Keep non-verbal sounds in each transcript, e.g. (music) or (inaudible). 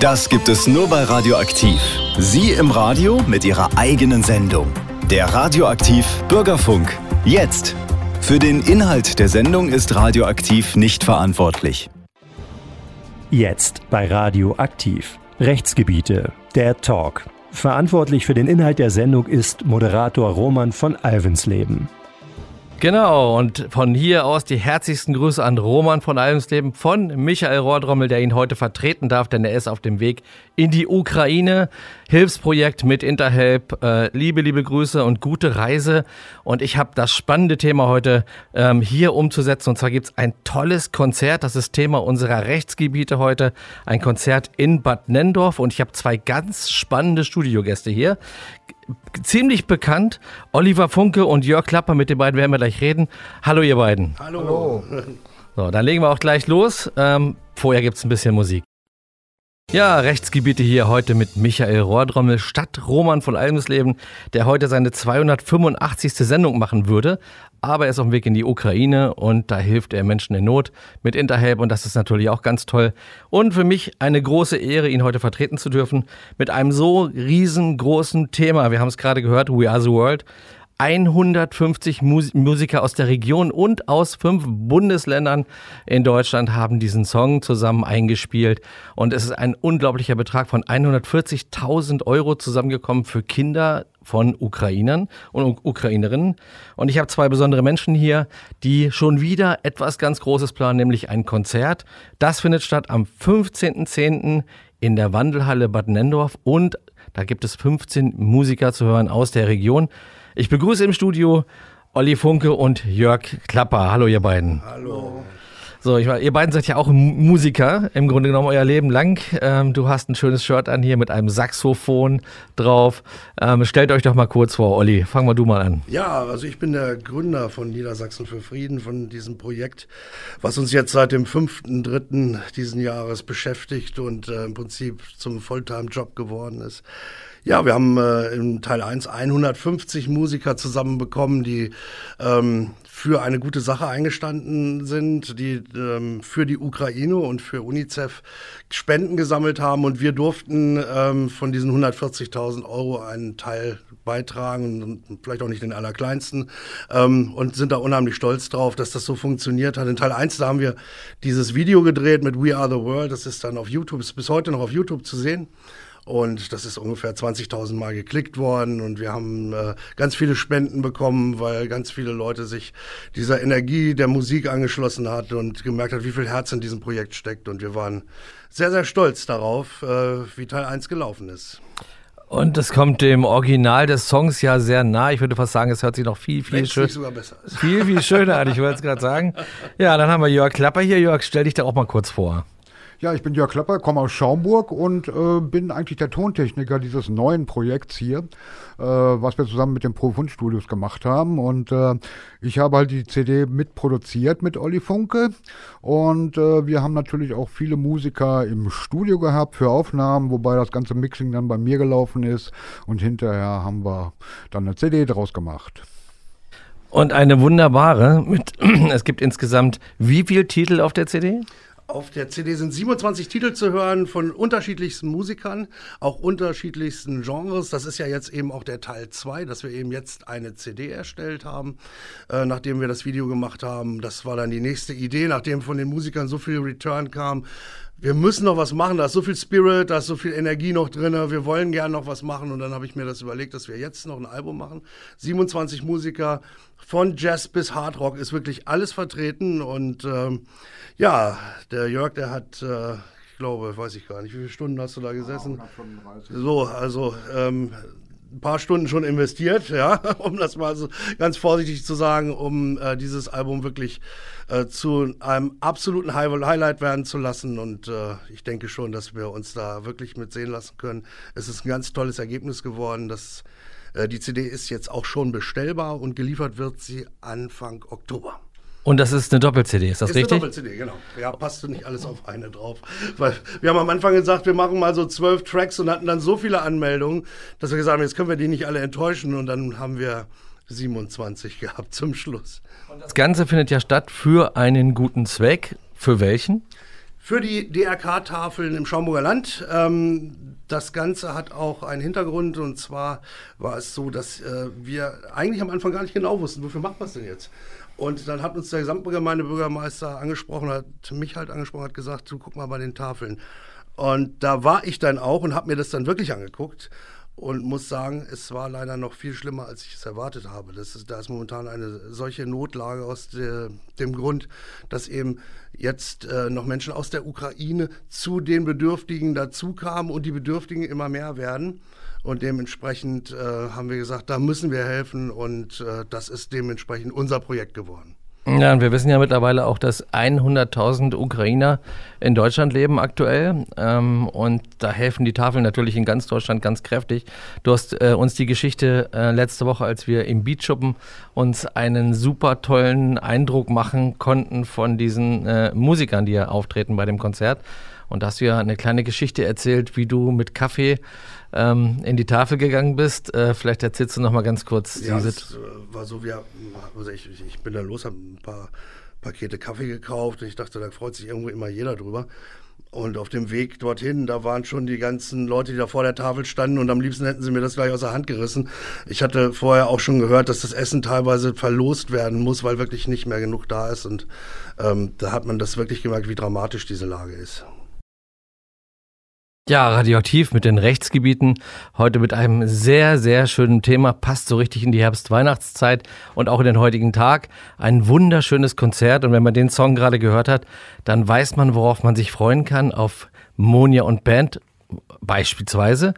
Das gibt es nur bei Radioaktiv. Sie im Radio mit Ihrer eigenen Sendung. Der Radioaktiv Bürgerfunk. Jetzt. Für den Inhalt der Sendung ist Radioaktiv nicht verantwortlich. Jetzt bei Radioaktiv. Rechtsgebiete. Der Talk. Verantwortlich für den Inhalt der Sendung ist Moderator Roman von Alvensleben. Genau, und von hier aus die herzlichsten Grüße an Roman von Almsleben, von Michael Rohrdrommel, der ihn heute vertreten darf, denn er ist auf dem Weg in die Ukraine. Hilfsprojekt mit Interhelp. Äh, liebe, liebe Grüße und gute Reise. Und ich habe das spannende Thema heute ähm, hier umzusetzen. Und zwar gibt's ein tolles Konzert. Das ist Thema unserer Rechtsgebiete heute. Ein Konzert in Bad Nendorf. Und ich habe zwei ganz spannende Studiogäste hier ziemlich bekannt. Oliver Funke und Jörg Klapper, mit den beiden werden wir gleich reden. Hallo, ihr beiden. Hallo. So, dann legen wir auch gleich los. Ähm, vorher gibt es ein bisschen Musik. Ja, Rechtsgebiete hier heute mit Michael Rohrdrommel statt Roman von Almesleben, der heute seine 285. Sendung machen würde. Aber er ist auf dem Weg in die Ukraine und da hilft er Menschen in Not mit Interhelp und das ist natürlich auch ganz toll. Und für mich eine große Ehre, ihn heute vertreten zu dürfen mit einem so riesengroßen Thema. Wir haben es gerade gehört, We Are the World. 150 Mus Musiker aus der Region und aus fünf Bundesländern in Deutschland haben diesen Song zusammen eingespielt. Und es ist ein unglaublicher Betrag von 140.000 Euro zusammengekommen für Kinder von Ukrainern und Ukrainerinnen. Und ich habe zwei besondere Menschen hier, die schon wieder etwas ganz Großes planen, nämlich ein Konzert. Das findet statt am 15.10. in der Wandelhalle Bad Nendorf und da gibt es 15 Musiker zu hören aus der Region. Ich begrüße im Studio Olli Funke und Jörg Klapper. Hallo, ihr beiden. Hallo. So, ich, ihr beiden seid ja auch Musiker, im Grunde genommen euer Leben lang. Ähm, du hast ein schönes Shirt an hier mit einem Saxophon drauf. Ähm, stellt euch doch mal kurz vor, Olli. Fang mal du mal an. Ja, also ich bin der Gründer von Niedersachsen für Frieden, von diesem Projekt, was uns jetzt seit dem 5.3. diesen Jahres beschäftigt und äh, im Prinzip zum Fulltime-Job geworden ist. Ja, wir haben äh, im Teil 1 150 Musiker zusammenbekommen, die ähm, für eine gute Sache eingestanden sind, die ähm, für die Ukraine und für UNICEF Spenden gesammelt haben und wir durften ähm, von diesen 140.000 Euro einen Teil beitragen, vielleicht auch nicht den allerkleinsten ähm, und sind da unheimlich stolz drauf, dass das so funktioniert hat. In Teil 1, da haben wir dieses Video gedreht mit We Are the World, das ist dann auf YouTube, ist bis heute noch auf YouTube zu sehen. Und das ist ungefähr 20.000 Mal geklickt worden und wir haben äh, ganz viele Spenden bekommen, weil ganz viele Leute sich dieser Energie der Musik angeschlossen hat und gemerkt hat, wie viel Herz in diesem Projekt steckt. Und wir waren sehr, sehr stolz darauf, äh, wie Teil 1 gelaufen ist. Und das kommt dem Original des Songs ja sehr nah. Ich würde fast sagen, es hört sich noch viel, viel schöner. sogar besser. Viel, viel schöner an. Ich wollte es gerade sagen. Ja, dann haben wir Jörg Klapper hier. Jörg, stell dich da auch mal kurz vor. Ja, ich bin Jörg Klapper, komme aus Schaumburg und äh, bin eigentlich der Tontechniker dieses neuen Projekts hier, äh, was wir zusammen mit den Profund Studios gemacht haben. Und äh, ich habe halt die CD mitproduziert mit Olli Funke. Und äh, wir haben natürlich auch viele Musiker im Studio gehabt für Aufnahmen, wobei das ganze Mixing dann bei mir gelaufen ist. Und hinterher haben wir dann eine CD draus gemacht. Und eine wunderbare, mit, (clears throat) es gibt insgesamt wie viele Titel auf der CD? Auf der CD sind 27 Titel zu hören von unterschiedlichsten Musikern, auch unterschiedlichsten Genres. Das ist ja jetzt eben auch der Teil 2, dass wir eben jetzt eine CD erstellt haben, äh, nachdem wir das Video gemacht haben. Das war dann die nächste Idee, nachdem von den Musikern so viel Return kam. Wir müssen noch was machen, da ist so viel Spirit, da ist so viel Energie noch drin, wir wollen gerne noch was machen und dann habe ich mir das überlegt, dass wir jetzt noch ein Album machen. 27 Musiker, von Jazz bis Hardrock ist wirklich alles vertreten und ähm, ja, der Jörg, der hat, äh, ich glaube, weiß ich gar nicht, wie viele Stunden hast du da gesessen? Ja, so, also ähm, ein paar Stunden schon investiert, ja, (laughs) um das mal so ganz vorsichtig zu sagen, um äh, dieses Album wirklich äh, zu einem absoluten High Highlight werden zu lassen. Und äh, ich denke schon, dass wir uns da wirklich mit sehen lassen können. Es ist ein ganz tolles Ergebnis geworden. Das, äh, die CD ist jetzt auch schon bestellbar und geliefert wird sie Anfang Oktober. Und das ist eine Doppel-CD, ist das ist richtig? Eine Doppel-CD, genau. Ja, passte nicht alles auf eine drauf. Weil wir haben am Anfang gesagt, wir machen mal so zwölf Tracks und hatten dann so viele Anmeldungen, dass wir gesagt haben, jetzt können wir die nicht alle enttäuschen und dann haben wir 27 (laughs) gehabt zum Schluss. Und das Ganze findet ja statt für einen guten Zweck. Für welchen? für die DRK-Tafeln im Schaumburger Land. Ähm, das Ganze hat auch einen Hintergrund und zwar war es so, dass äh, wir eigentlich am Anfang gar nicht genau wussten, wofür macht man es denn jetzt? Und dann hat uns der Gesamtgemeindebürgermeister angesprochen, hat mich halt angesprochen, hat gesagt, du guck mal bei den Tafeln. Und da war ich dann auch und habe mir das dann wirklich angeguckt und muss sagen, es war leider noch viel schlimmer, als ich es erwartet habe. Das ist, da ist momentan eine solche Notlage aus der, dem Grund, dass eben jetzt äh, noch Menschen aus der Ukraine zu den Bedürftigen dazukamen und die Bedürftigen immer mehr werden. Und dementsprechend äh, haben wir gesagt, da müssen wir helfen und äh, das ist dementsprechend unser Projekt geworden. Ja, und wir wissen ja mittlerweile auch, dass 100.000 Ukrainer in Deutschland leben aktuell. Ähm, und da helfen die Tafeln natürlich in ganz Deutschland ganz kräftig. Du hast äh, uns die Geschichte äh, letzte Woche, als wir im Beatschuppen uns einen super tollen Eindruck machen konnten von diesen äh, Musikern, die ja auftreten bei dem Konzert. Und da hast du ja eine kleine Geschichte erzählt, wie du mit Kaffee ähm, in die Tafel gegangen bist. Äh, vielleicht erzählst du noch mal ganz kurz. Ja, es äh, war so, wir, also ich, ich bin da los, habe ein paar Pakete Kaffee gekauft und ich dachte, da freut sich irgendwo immer jeder drüber. Und auf dem Weg dorthin, da waren schon die ganzen Leute, die da vor der Tafel standen und am liebsten hätten sie mir das gleich aus der Hand gerissen. Ich hatte vorher auch schon gehört, dass das Essen teilweise verlost werden muss, weil wirklich nicht mehr genug da ist. Und ähm, da hat man das wirklich gemerkt, wie dramatisch diese Lage ist. Ja, radioaktiv mit den Rechtsgebieten. Heute mit einem sehr, sehr schönen Thema. Passt so richtig in die Herbst-Weihnachtszeit und auch in den heutigen Tag. Ein wunderschönes Konzert. Und wenn man den Song gerade gehört hat, dann weiß man, worauf man sich freuen kann. Auf Monia und Band beispielsweise.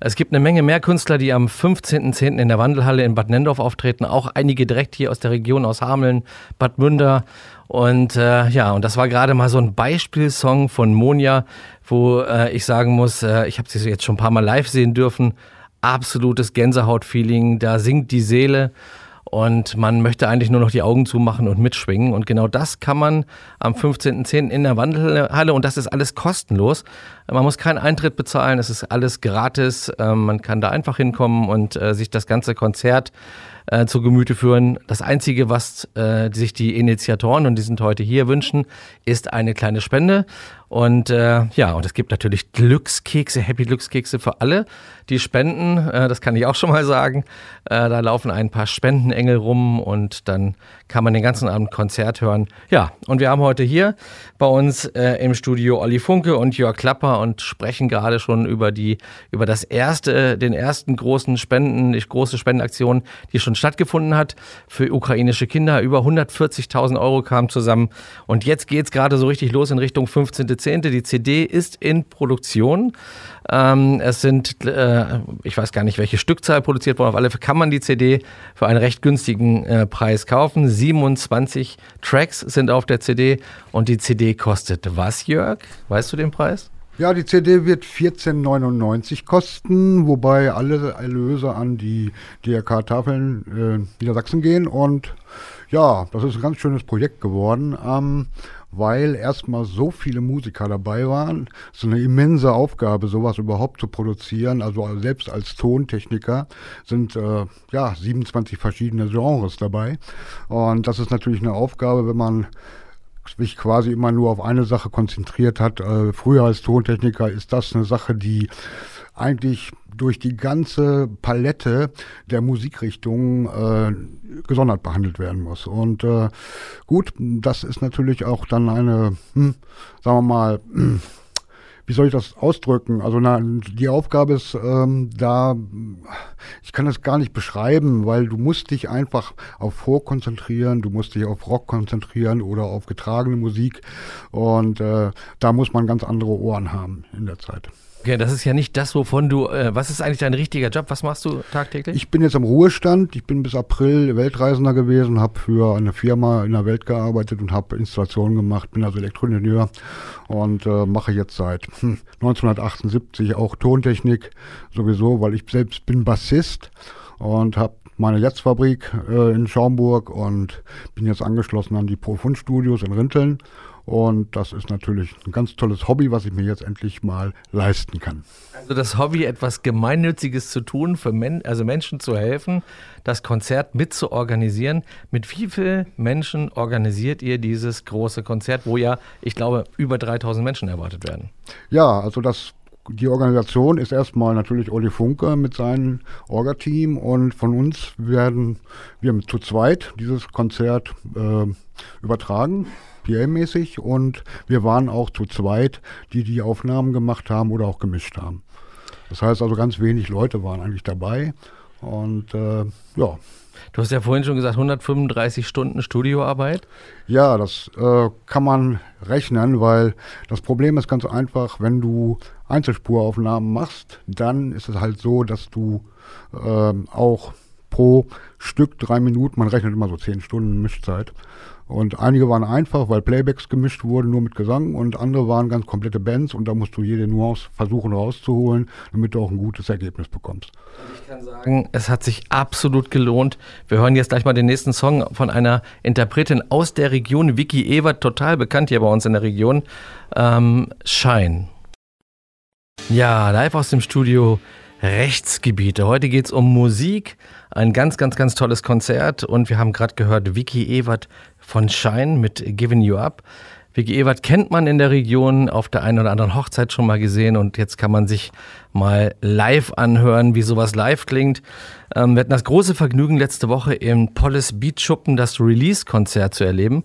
Es gibt eine Menge mehr Künstler, die am 15.10. in der Wandelhalle in Bad Nendorf auftreten. Auch einige direkt hier aus der Region, aus Hameln, Bad Münder. Und äh, ja, und das war gerade mal so ein Beispielsong von Monia, wo äh, ich sagen muss, äh, ich habe sie jetzt schon ein paar Mal live sehen dürfen. Absolutes Gänsehaut-Feeling, da singt die Seele und man möchte eigentlich nur noch die Augen zumachen und mitschwingen. Und genau das kann man am 15.10. in der Wandelhalle und das ist alles kostenlos. Man muss keinen Eintritt bezahlen, es ist alles gratis. Ähm, man kann da einfach hinkommen und äh, sich das ganze Konzert äh, zu Gemüte führen. Das Einzige, was äh, sich die Initiatoren, und die sind heute hier, wünschen, ist eine kleine Spende. Und äh, ja, und es gibt natürlich Glückskekse, Happy Glückskekse für alle, die spenden. Äh, das kann ich auch schon mal sagen. Äh, da laufen ein paar Spendenengel rum und dann kann man den ganzen Abend Konzert hören. Ja, und wir haben heute hier bei uns äh, im Studio Olli Funke und Jörg Klapper und sprechen gerade schon über die, über das erste, den ersten großen Spenden, die große Spendenaktion, die schon stattgefunden hat für ukrainische Kinder. Über 140.000 Euro kamen zusammen. Und jetzt geht's gerade so richtig los in Richtung 15. Jahrzehnte. Die CD ist in Produktion. Ähm, es sind, äh, ich weiß gar nicht, welche Stückzahl produziert worden. Auf alle Fälle kann man die CD für einen recht günstigen äh, Preis kaufen. 27 Tracks sind auf der CD und die CD kostet was, Jörg? Weißt du den Preis? Ja, die CD wird 14,99 kosten, wobei alle Erlöse an die DRK-Tafeln äh, Niedersachsen gehen. Und ja, das ist ein ganz schönes Projekt geworden. Ähm, weil erstmal so viele Musiker dabei waren. So eine immense Aufgabe, sowas überhaupt zu produzieren. Also selbst als Tontechniker sind äh, ja 27 verschiedene Genres dabei. Und das ist natürlich eine Aufgabe, wenn man sich quasi immer nur auf eine Sache konzentriert hat. Äh, früher als Tontechniker ist das eine Sache, die eigentlich durch die ganze Palette der Musikrichtungen äh, gesondert behandelt werden muss. Und äh, gut, das ist natürlich auch dann eine, hm, sagen wir mal, wie soll ich das ausdrücken? Also na, die Aufgabe ist ähm, da, ich kann das gar nicht beschreiben, weil du musst dich einfach auf Folk konzentrieren, du musst dich auf Rock konzentrieren oder auf getragene Musik und äh, da muss man ganz andere Ohren haben in der Zeit. Okay, das ist ja nicht das, wovon du. Äh, was ist eigentlich dein richtiger Job? Was machst du tagtäglich? Ich bin jetzt im Ruhestand. Ich bin bis April Weltreisender gewesen, habe für eine Firma in der Welt gearbeitet und habe Installationen gemacht. Bin also Elektroingenieur und äh, mache jetzt seit hm, 1978 auch Tontechnik sowieso, weil ich selbst bin Bassist und habe meine Netzfabrik äh, in Schaumburg und bin jetzt angeschlossen an die Profund Studios in Rinteln Und das ist natürlich ein ganz tolles Hobby, was ich mir jetzt endlich mal leisten kann. Also das Hobby, etwas Gemeinnütziges zu tun, für Men also Menschen zu helfen, das Konzert mit zu organisieren. Mit wie vielen Menschen organisiert ihr dieses große Konzert, wo ja, ich glaube, über 3000 Menschen erwartet werden? Ja, also das die Organisation ist erstmal natürlich Olli Funke mit seinem Orga-Team und von uns werden wir zu zweit dieses Konzert äh, übertragen, PA-mäßig und wir waren auch zu zweit, die die Aufnahmen gemacht haben oder auch gemischt haben. Das heißt also ganz wenig Leute waren eigentlich dabei und äh, ja. Du hast ja vorhin schon gesagt, 135 Stunden Studioarbeit. Ja, das äh, kann man rechnen, weil das Problem ist ganz einfach, wenn du Einzelspuraufnahmen machst, dann ist es halt so, dass du äh, auch pro Stück drei Minuten, man rechnet immer so zehn Stunden Mischzeit, und einige waren einfach, weil Playbacks gemischt wurden, nur mit Gesang. Und andere waren ganz komplette Bands. Und da musst du jede Nuance versuchen rauszuholen, damit du auch ein gutes Ergebnis bekommst. Ich kann sagen, es hat sich absolut gelohnt. Wir hören jetzt gleich mal den nächsten Song von einer Interpretin aus der Region, Vicky Evert, total bekannt hier bei uns in der Region. Ähm, Shine. Ja, live aus dem Studio Rechtsgebiete. Heute geht es um Musik, ein ganz, ganz, ganz tolles Konzert und wir haben gerade gehört, Vicky Evert von Shine mit Giving You Up. Vicky Ewert kennt man in der Region, auf der einen oder anderen Hochzeit schon mal gesehen und jetzt kann man sich mal live anhören, wie sowas live klingt. Ähm, wir hatten das große Vergnügen, letzte Woche im Polis Beat Schuppen das Release-Konzert zu erleben.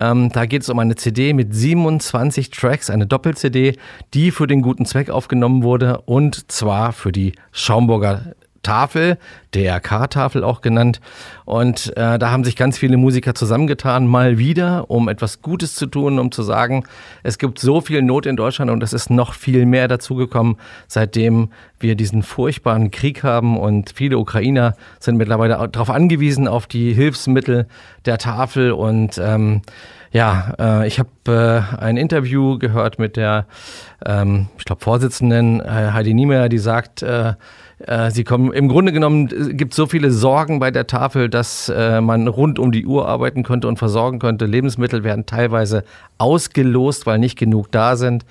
Ähm, da geht es um eine CD mit 27 Tracks, eine Doppel-CD, die für den guten Zweck aufgenommen wurde und zwar für die Schaumburger Tafel, DRK-Tafel auch genannt. Und äh, da haben sich ganz viele Musiker zusammengetan, mal wieder, um etwas Gutes zu tun, um zu sagen, es gibt so viel Not in Deutschland und es ist noch viel mehr dazugekommen, seitdem wir diesen furchtbaren Krieg haben und viele Ukrainer sind mittlerweile darauf angewiesen, auf die Hilfsmittel der Tafel und ähm, ja, äh, ich habe äh, ein Interview gehört mit der, ähm, ich glaube, Vorsitzenden äh, Heidi Niemeyer, die sagt, äh, äh, sie kommen, im Grunde genommen äh, gibt es so viele Sorgen bei der Tafel, dass äh, man rund um die Uhr arbeiten könnte und versorgen könnte. Lebensmittel werden teilweise ausgelost, weil nicht genug da sind.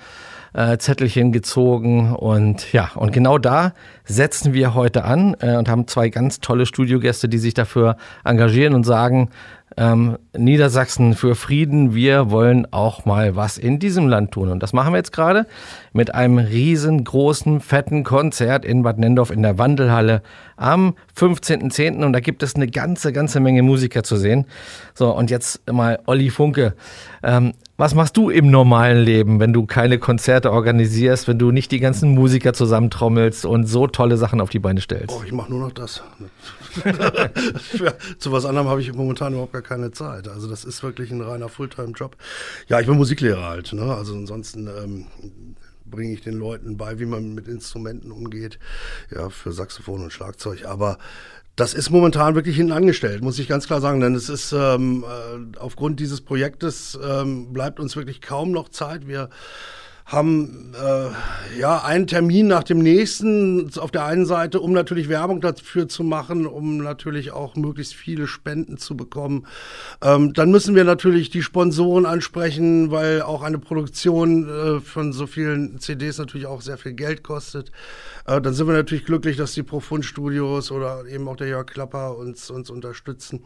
Äh, Zettelchen gezogen und ja, und genau da setzen wir heute an äh, und haben zwei ganz tolle Studiogäste, die sich dafür engagieren und sagen, ähm, Niedersachsen für Frieden. Wir wollen auch mal was in diesem Land tun. Und das machen wir jetzt gerade mit einem riesengroßen, fetten Konzert in Bad Nendorf in der Wandelhalle am 15.10. Und da gibt es eine ganze, ganze Menge Musiker zu sehen. So, und jetzt mal Olli Funke. Ähm, was machst du im normalen Leben, wenn du keine Konzerte organisierst, wenn du nicht die ganzen Musiker zusammentrommelst und so tolle Sachen auf die Beine stellst? Oh, ich mache nur noch das. (laughs) Zu was anderem habe ich momentan überhaupt gar keine Zeit. Also das ist wirklich ein reiner Fulltime-Job. Ja, ich bin Musiklehrer halt. Ne? Also ansonsten ähm, bringe ich den Leuten bei, wie man mit Instrumenten umgeht. Ja, für Saxophon und Schlagzeug. Aber das ist momentan wirklich hinten angestellt, muss ich ganz klar sagen, denn es ist ähm, äh, aufgrund dieses Projektes ähm, bleibt uns wirklich kaum noch Zeit. Wir haben äh, ja einen Termin nach dem nächsten auf der einen Seite, um natürlich Werbung dafür zu machen, um natürlich auch möglichst viele Spenden zu bekommen. Ähm, dann müssen wir natürlich die Sponsoren ansprechen, weil auch eine Produktion äh, von so vielen CDs natürlich auch sehr viel Geld kostet. Äh, dann sind wir natürlich glücklich, dass die Profund Studios oder eben auch der Jörg Klapper uns, uns unterstützen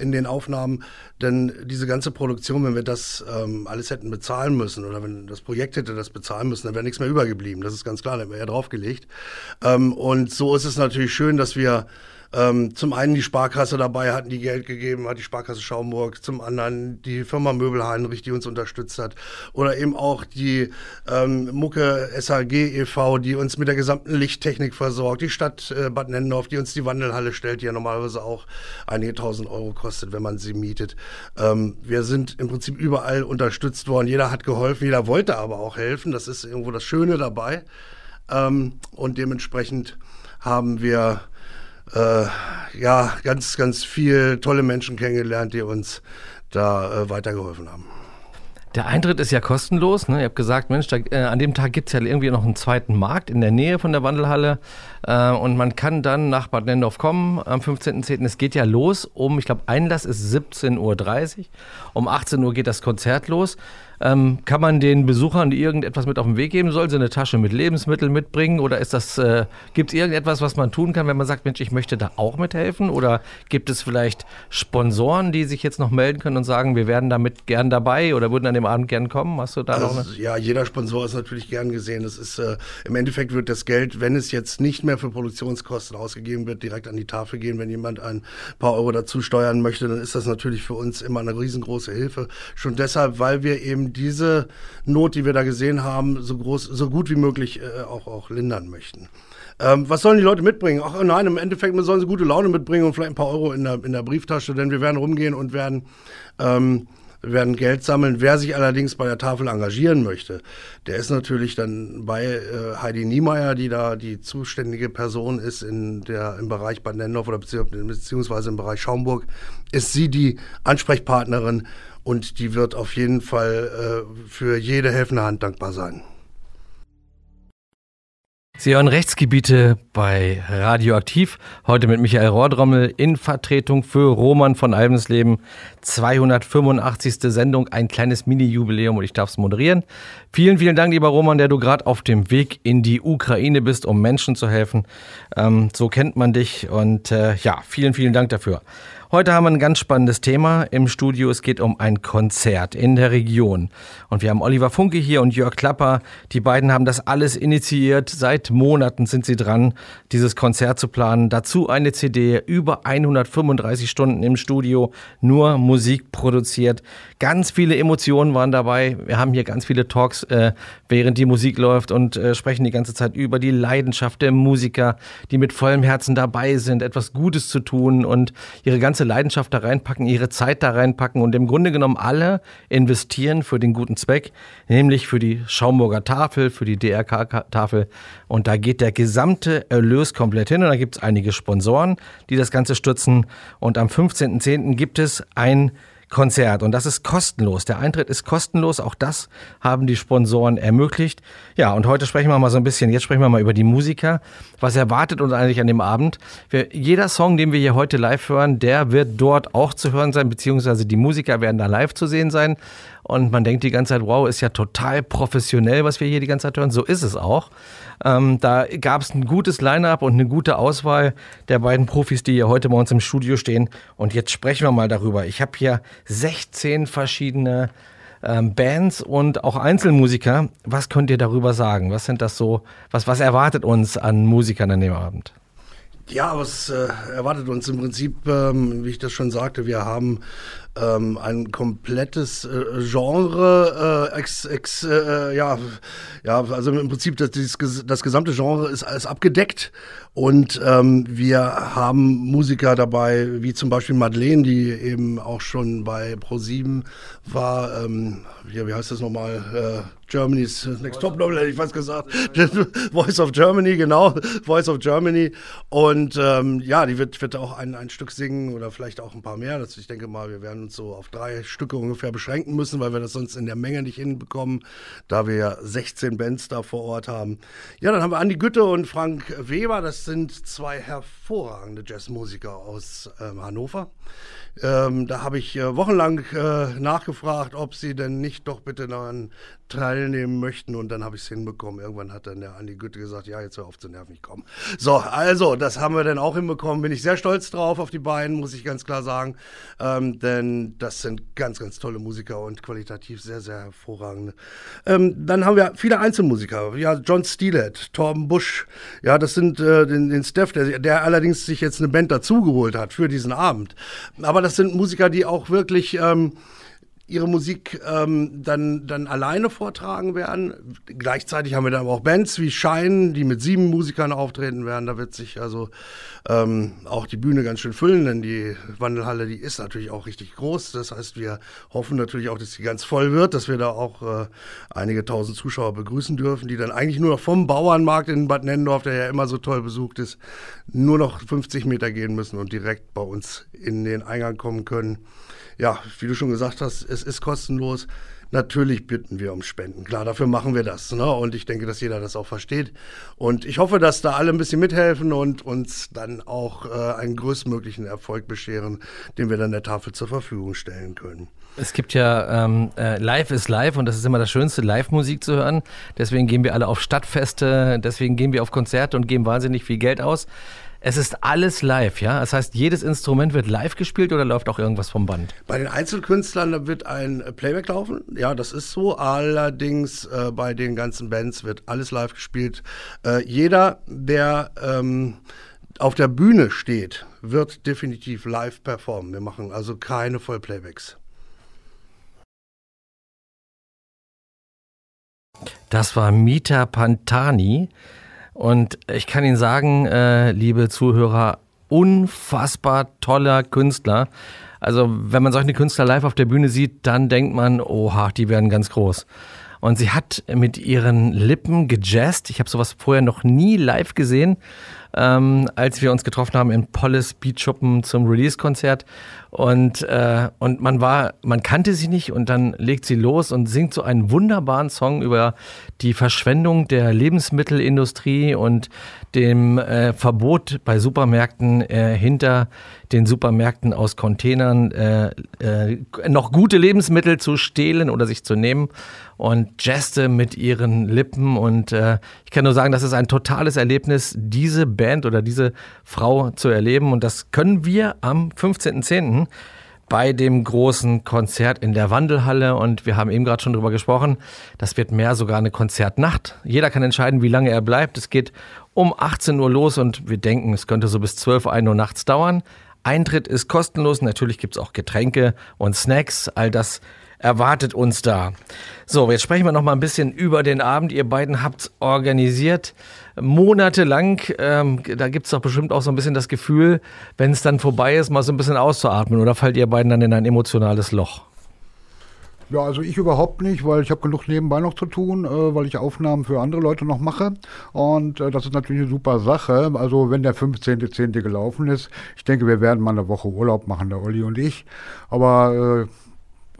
in den Aufnahmen. Denn diese ganze Produktion, wenn wir das ähm, alles hätten bezahlen müssen oder wenn das Projekt hätte das bezahlen müssen, dann wäre nichts mehr übergeblieben. Das ist ganz klar, dann wäre ja draufgelegt. Ähm, und so ist es natürlich schön, dass wir ähm, zum einen die Sparkasse dabei hatten, die Geld gegeben hat, die Sparkasse Schaumburg, zum anderen die Firma Möbel Heinrich, die uns unterstützt hat, oder eben auch die ähm, Mucke SAG e.V., die uns mit der gesamten Lichttechnik versorgt, die Stadt äh, Bad Nennendorf, die uns die Wandelhalle stellt, die ja normalerweise auch einige tausend Euro kostet, wenn man sie mietet. Ähm, wir sind im Prinzip überall unterstützt worden. Jeder hat geholfen, jeder wollte aber auch helfen. Das ist irgendwo das Schöne dabei. Ähm, und dementsprechend haben wir äh, ja, ganz, ganz viel tolle Menschen kennengelernt, die uns da äh, weitergeholfen haben. Der Eintritt ist ja kostenlos. Ne? Ihr habt gesagt, Mensch, da, äh, an dem Tag gibt es ja irgendwie noch einen zweiten Markt in der Nähe von der Wandelhalle. Äh, und man kann dann nach Bad Nendorf kommen am 15.10. Es geht ja los um, ich glaube, Einlass ist 17.30 Uhr. Um 18 Uhr geht das Konzert los. Ähm, kann man den Besuchern irgendetwas mit auf den Weg geben? Soll sie eine Tasche mit Lebensmitteln mitbringen? Oder ist das, äh, gibt es irgendetwas, was man tun kann, wenn man sagt, Mensch, ich möchte da auch mithelfen? Oder gibt es vielleicht Sponsoren, die sich jetzt noch melden können und sagen, wir wären damit gern dabei oder würden an dem Abend gern kommen? Hast du da also, noch eine? Ja, jeder Sponsor ist natürlich gern gesehen. Das ist, äh, im Endeffekt wird das Geld, wenn es jetzt nicht mehr für Produktionskosten ausgegeben wird, direkt an die Tafel gehen. Wenn jemand ein paar Euro dazu steuern möchte, dann ist das natürlich für uns immer eine riesengroße Hilfe. Schon deshalb, weil wir eben diese Not, die wir da gesehen haben, so groß, so gut wie möglich äh, auch, auch lindern möchten. Ähm, was sollen die Leute mitbringen? Ach nein, im Endeffekt sollen sie gute Laune mitbringen und vielleicht ein paar Euro in der, in der Brieftasche, denn wir werden rumgehen und werden ähm, werden Geld sammeln. Wer sich allerdings bei der Tafel engagieren möchte, der ist natürlich dann bei äh, Heidi Niemeyer, die da die zuständige Person ist in der, im Bereich Bad Nennendorf oder beziehungsweise im Bereich Schaumburg, ist sie die Ansprechpartnerin und die wird auf jeden Fall äh, für jede helfende Hand dankbar sein. Sie hören Rechtsgebiete bei Radioaktiv. Heute mit Michael Rohrdrommel in Vertretung für Roman von Albensleben. 285. Sendung, ein kleines Mini-Jubiläum und ich darf es moderieren. Vielen, vielen Dank, lieber Roman, der du gerade auf dem Weg in die Ukraine bist, um Menschen zu helfen. Ähm, so kennt man dich und äh, ja, vielen, vielen Dank dafür. Heute haben wir ein ganz spannendes Thema im Studio. Es geht um ein Konzert in der Region. Und wir haben Oliver Funke hier und Jörg Klapper. Die beiden haben das alles initiiert. Seit Monaten sind sie dran, dieses Konzert zu planen. Dazu eine CD, über 135 Stunden im Studio, nur Musik produziert. Ganz viele Emotionen waren dabei. Wir haben hier ganz viele Talks, äh, während die Musik läuft und äh, sprechen die ganze Zeit über die Leidenschaft der Musiker, die mit vollem Herzen dabei sind, etwas Gutes zu tun und ihre ganze Leidenschaft da reinpacken, ihre Zeit da reinpacken und im Grunde genommen alle investieren für den guten Zweck, nämlich für die Schaumburger Tafel, für die DRK-Tafel. Und da geht der gesamte Erlös komplett hin und da gibt es einige Sponsoren, die das Ganze stützen. Und am 15.10. gibt es ein Konzert und das ist kostenlos. Der Eintritt ist kostenlos. Auch das haben die Sponsoren ermöglicht. Ja, und heute sprechen wir mal so ein bisschen, jetzt sprechen wir mal über die Musiker. Was erwartet uns eigentlich an dem Abend? Wir, jeder Song, den wir hier heute live hören, der wird dort auch zu hören sein, beziehungsweise die Musiker werden da live zu sehen sein. Und man denkt die ganze Zeit, wow, ist ja total professionell, was wir hier die ganze Zeit hören. So ist es auch. Ähm, da gab es ein gutes Line-up und eine gute Auswahl der beiden Profis, die hier heute bei uns im Studio stehen. Und jetzt sprechen wir mal darüber. Ich habe hier 16 verschiedene ähm, Bands und auch Einzelmusiker. Was könnt ihr darüber sagen? Was sind das so? Was, was erwartet uns an Musikern an dem Abend? Ja, was äh, erwartet uns im Prinzip, ähm, wie ich das schon sagte, wir haben ähm, ein komplettes äh, Genre, äh, ex, ex, äh, ja, ja, also im Prinzip das, dieses, das gesamte Genre ist alles abgedeckt und ähm, wir haben Musiker dabei, wie zum Beispiel Madeleine, die eben auch schon bei Pro7 war, ähm, ja, wie heißt das nochmal, äh, Germany's Next Top Model, hätte ich fast gesagt. (laughs) Voice of Germany, genau. Voice of Germany. Und ähm, ja, die wird, wird auch ein, ein Stück singen oder vielleicht auch ein paar mehr. Das, ich denke mal, wir werden uns so auf drei Stücke ungefähr beschränken müssen, weil wir das sonst in der Menge nicht hinbekommen, da wir ja 16 Bands da vor Ort haben. Ja, dann haben wir Andi Gütte und Frank Weber. Das sind zwei hervorragende Jazzmusiker aus ähm, Hannover. Ähm, da habe ich äh, wochenlang äh, nachgefragt, ob sie denn nicht doch bitte daran teilnehmen möchten und dann habe ich es hinbekommen. Irgendwann hat dann der Andi Gütte gesagt, ja, jetzt hör auf zu nerven, ich komme. So, also, das haben wir dann auch hinbekommen. Bin ich sehr stolz drauf auf die beiden, muss ich ganz klar sagen. Ähm, denn das sind ganz, ganz tolle Musiker und qualitativ sehr, sehr hervorragende. Ähm, dann haben wir viele Einzelmusiker. Ja, John Steelhead, Torben Busch. Ja, das sind äh, den, den Steph, der, der allerdings sich jetzt eine Band dazugeholt hat für diesen Abend. Aber das sind Musiker, die auch wirklich ähm, ihre Musik ähm, dann, dann alleine vortragen werden. Gleichzeitig haben wir dann aber auch Bands wie Shine, die mit sieben Musikern auftreten werden. Da wird sich also ähm, auch die Bühne ganz schön füllen, denn die Wandelhalle, die ist natürlich auch richtig groß. Das heißt, wir hoffen natürlich auch, dass sie ganz voll wird, dass wir da auch äh, einige tausend Zuschauer begrüßen dürfen, die dann eigentlich nur noch vom Bauernmarkt in Bad Nennendorf, der ja immer so toll besucht ist, nur noch 50 Meter gehen müssen und direkt bei uns in den Eingang kommen können. Ja, wie du schon gesagt hast, es ist kostenlos. Natürlich bitten wir um Spenden. Klar, dafür machen wir das. Ne? Und ich denke, dass jeder das auch versteht. Und ich hoffe, dass da alle ein bisschen mithelfen und uns dann auch äh, einen größtmöglichen Erfolg bescheren, den wir dann der Tafel zur Verfügung stellen können. Es gibt ja ähm, äh, Live ist live und das ist immer das Schönste, Live-Musik zu hören. Deswegen gehen wir alle auf Stadtfeste, deswegen gehen wir auf Konzerte und geben wahnsinnig viel Geld aus. Es ist alles live, ja? Das heißt, jedes Instrument wird live gespielt oder läuft auch irgendwas vom Band? Bei den Einzelkünstlern wird ein Playback laufen. Ja, das ist so. Allerdings äh, bei den ganzen Bands wird alles live gespielt. Äh, jeder, der ähm, auf der Bühne steht, wird definitiv live performen. Wir machen also keine Vollplaybacks. Das war Mita Pantani. Und ich kann Ihnen sagen, äh, liebe Zuhörer, unfassbar toller Künstler. Also wenn man solche Künstler live auf der Bühne sieht, dann denkt man, oha, die werden ganz groß. Und sie hat mit ihren Lippen gejazzt. Ich habe sowas vorher noch nie live gesehen ähm, als wir uns getroffen haben in Polles Beatschuppen zum Release-Konzert. Und, äh, und man war, man kannte sie nicht und dann legt sie los und singt so einen wunderbaren Song über die Verschwendung der Lebensmittelindustrie und dem äh, Verbot bei Supermärkten äh, hinter den Supermärkten aus Containern äh, äh, noch gute Lebensmittel zu stehlen oder sich zu nehmen und jazzte mit ihren Lippen. Und äh, ich kann nur sagen, das ist ein totales Erlebnis, diese Band oder diese Frau zu erleben. Und das können wir am 15.10 bei dem großen Konzert in der Wandelhalle und wir haben eben gerade schon drüber gesprochen, das wird mehr sogar eine Konzertnacht. Jeder kann entscheiden, wie lange er bleibt. Es geht um 18 Uhr los und wir denken, es könnte so bis 12, 1 Uhr nachts dauern. Eintritt ist kostenlos, natürlich gibt es auch Getränke und Snacks, all das erwartet uns da. So, jetzt sprechen wir noch mal ein bisschen über den Abend. Ihr beiden habt organisiert monatelang. Ähm, da gibt es doch bestimmt auch so ein bisschen das Gefühl, wenn es dann vorbei ist, mal so ein bisschen auszuatmen. Oder fallt ihr beiden dann in ein emotionales Loch? Ja, also ich überhaupt nicht, weil ich habe genug nebenbei noch zu tun, äh, weil ich Aufnahmen für andere Leute noch mache. Und äh, das ist natürlich eine super Sache. Also wenn der 15.10. gelaufen ist, ich denke, wir werden mal eine Woche Urlaub machen, der Olli und ich. Aber äh,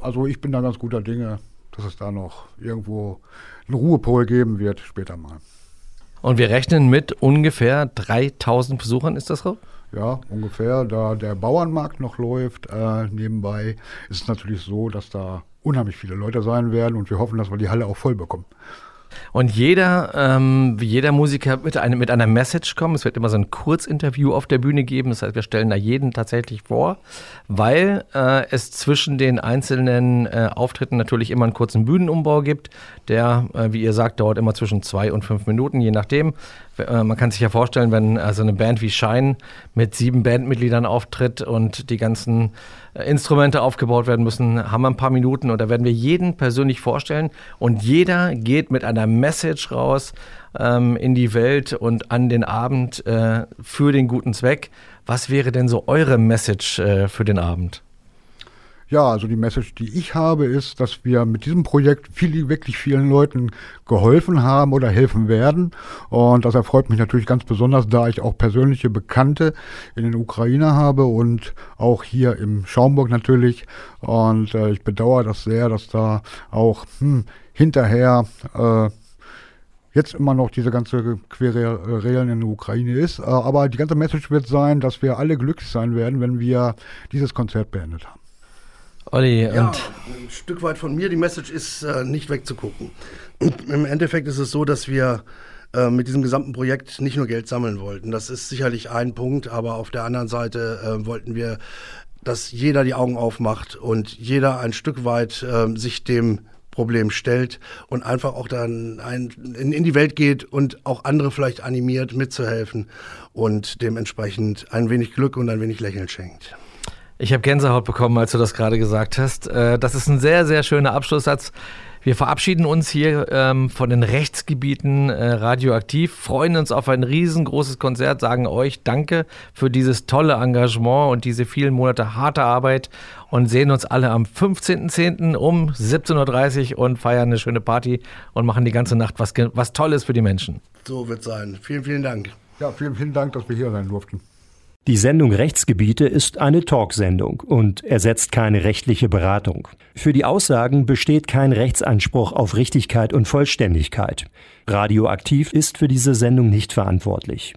also ich bin da ganz guter Dinge, dass es da noch irgendwo einen Ruhepol geben wird, später mal. Und wir rechnen mit ungefähr 3000 Besuchern, ist das so? Ja, ungefähr. Da der Bauernmarkt noch läuft, äh, nebenbei ist es natürlich so, dass da unheimlich viele Leute sein werden und wir hoffen, dass wir die Halle auch voll bekommen. Und jeder, ähm, jeder Musiker wird eine, mit einer Message kommen. Es wird immer so ein Kurzinterview auf der Bühne geben. Das heißt, wir stellen da jeden tatsächlich vor, weil äh, es zwischen den einzelnen äh, Auftritten natürlich immer einen kurzen Bühnenumbau gibt. Der, äh, wie ihr sagt, dauert immer zwischen zwei und fünf Minuten, je nachdem. Äh, man kann sich ja vorstellen, wenn also eine Band wie Shine mit sieben Bandmitgliedern auftritt und die ganzen Instrumente aufgebaut werden müssen, haben wir ein paar Minuten und da werden wir jeden persönlich vorstellen und jeder geht mit einer Message raus ähm, in die Welt und an den Abend äh, für den guten Zweck. Was wäre denn so eure Message äh, für den Abend? Ja, also die Message, die ich habe, ist, dass wir mit diesem Projekt viel, wirklich vielen Leuten geholfen haben oder helfen werden. Und das erfreut mich natürlich ganz besonders, da ich auch persönliche Bekannte in den Ukraine habe und auch hier im Schaumburg natürlich. Und äh, ich bedauere das sehr, dass da auch hm, hinterher äh, jetzt immer noch diese ganze Querelen in der Ukraine ist. Äh, aber die ganze Message wird sein, dass wir alle glücklich sein werden, wenn wir dieses Konzert beendet haben. Olli, ja, ein Stück weit von mir, die Message ist äh, nicht wegzugucken. Und (clears throat) Im Endeffekt ist es so, dass wir äh, mit diesem gesamten Projekt nicht nur Geld sammeln wollten. Das ist sicherlich ein Punkt, aber auf der anderen Seite äh, wollten wir, dass jeder die Augen aufmacht und jeder ein Stück weit äh, sich dem Problem stellt und einfach auch dann ein, in, in die Welt geht und auch andere vielleicht animiert, mitzuhelfen und dementsprechend ein wenig Glück und ein wenig Lächeln schenkt. Ich habe Gänsehaut bekommen, als du das gerade gesagt hast. Äh, das ist ein sehr, sehr schöner Abschlusssatz. Wir verabschieden uns hier ähm, von den Rechtsgebieten äh, radioaktiv, freuen uns auf ein riesengroßes Konzert, sagen euch Danke für dieses tolle Engagement und diese vielen Monate harte Arbeit und sehen uns alle am 15.10. um 17.30 Uhr und feiern eine schöne Party und machen die ganze Nacht was, was Tolles für die Menschen. So wird sein. Vielen, vielen Dank. Ja, vielen, vielen Dank, dass wir hier sein durften. Die Sendung Rechtsgebiete ist eine Talksendung und ersetzt keine rechtliche Beratung. Für die Aussagen besteht kein Rechtsanspruch auf Richtigkeit und Vollständigkeit. Radioaktiv ist für diese Sendung nicht verantwortlich.